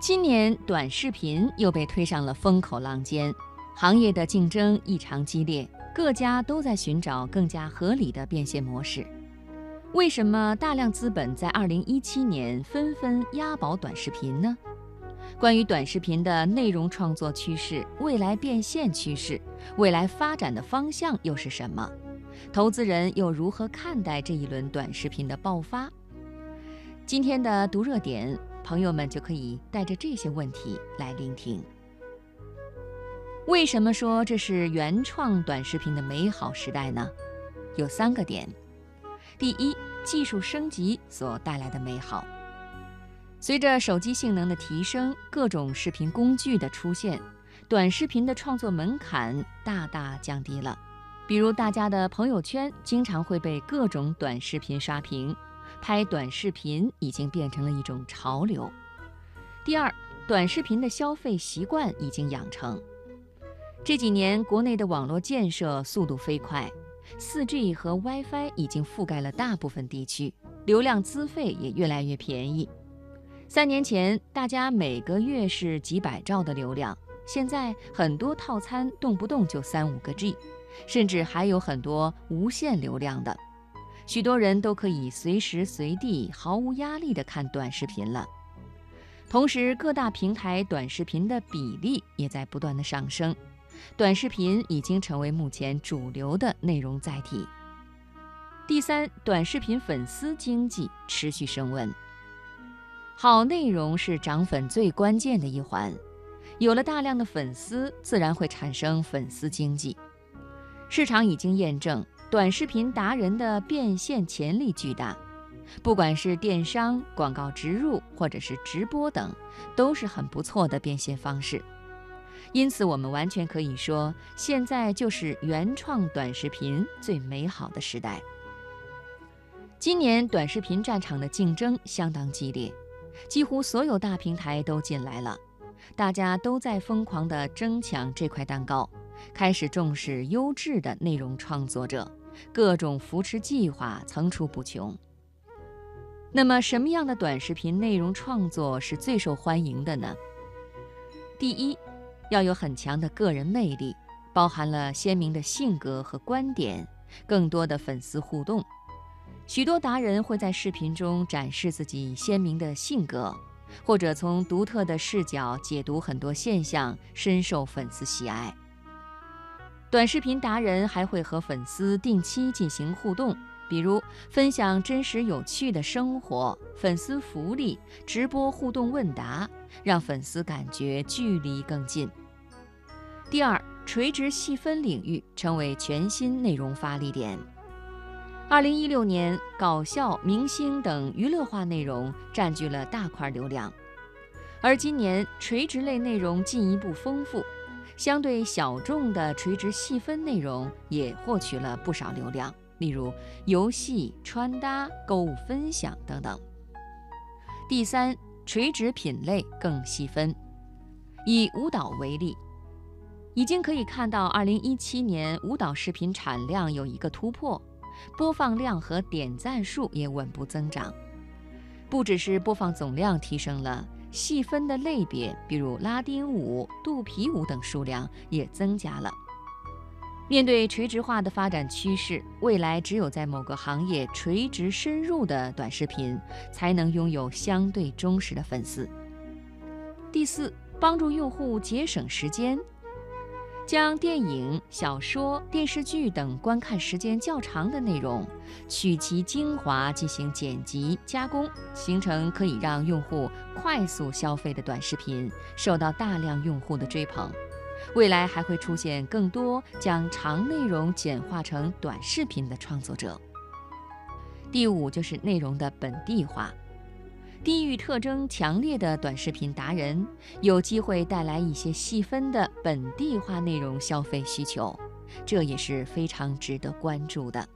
今年短视频又被推上了风口浪尖，行业的竞争异常激烈，各家都在寻找更加合理的变现模式。为什么大量资本在2017年纷纷押宝短视频呢？关于短视频的内容创作趋势、未来变现趋势、未来发展的方向又是什么？投资人又如何看待这一轮短视频的爆发？今天的读热点。朋友们就可以带着这些问题来聆听。为什么说这是原创短视频的美好时代呢？有三个点。第一，技术升级所带来的美好。随着手机性能的提升，各种视频工具的出现，短视频的创作门槛大大降低了。比如大家的朋友圈经常会被各种短视频刷屏。拍短视频已经变成了一种潮流。第二，短视频的消费习惯已经养成。这几年，国内的网络建设速度飞快，4G 和 WiFi 已经覆盖了大部分地区，流量资费也越来越便宜。三年前，大家每个月是几百兆的流量，现在很多套餐动不动就三五个 G，甚至还有很多无限流量的。许多人都可以随时随地毫无压力地看短视频了。同时，各大平台短视频的比例也在不断的上升，短视频已经成为目前主流的内容载体。第三，短视频粉丝经济持续升温。好内容是涨粉最关键的一环，有了大量的粉丝，自然会产生粉丝经济。市场已经验证。短视频达人的变现潜力巨大，不管是电商、广告植入，或者是直播等，都是很不错的变现方式。因此，我们完全可以说，现在就是原创短视频最美好的时代。今年短视频战场的竞争相当激烈，几乎所有大平台都进来了，大家都在疯狂地争抢这块蛋糕，开始重视优质的内容创作者。各种扶持计划层出不穷。那么，什么样的短视频内容创作是最受欢迎的呢？第一，要有很强的个人魅力，包含了鲜明的性格和观点，更多的粉丝互动。许多达人会在视频中展示自己鲜明的性格，或者从独特的视角解读很多现象，深受粉丝喜爱。短视频达人还会和粉丝定期进行互动，比如分享真实有趣的生活、粉丝福利、直播互动问答，让粉丝感觉距离更近。第二，垂直细分领域成为全新内容发力点。二零一六年，搞笑、明星等娱乐化内容占据了大块流量，而今年垂直类内容进一步丰富。相对小众的垂直细分内容也获取了不少流量，例如游戏、穿搭、购物分享等等。第三，垂直品类更细分。以舞蹈为例，已经可以看到2017年舞蹈视频产量有一个突破，播放量和点赞数也稳步增长。不只是播放总量提升了。细分的类别，比如拉丁舞、肚皮舞等数量也增加了。面对垂直化的发展趋势，未来只有在某个行业垂直深入的短视频，才能拥有相对忠实的粉丝。第四，帮助用户节省时间。将电影、小说、电视剧等观看时间较长的内容，取其精华进行剪辑加工，形成可以让用户快速消费的短视频，受到大量用户的追捧。未来还会出现更多将长内容简化成短视频的创作者。第五就是内容的本地化。地域特征强烈的短视频达人有机会带来一些细分的本地化内容消费需求，这也是非常值得关注的。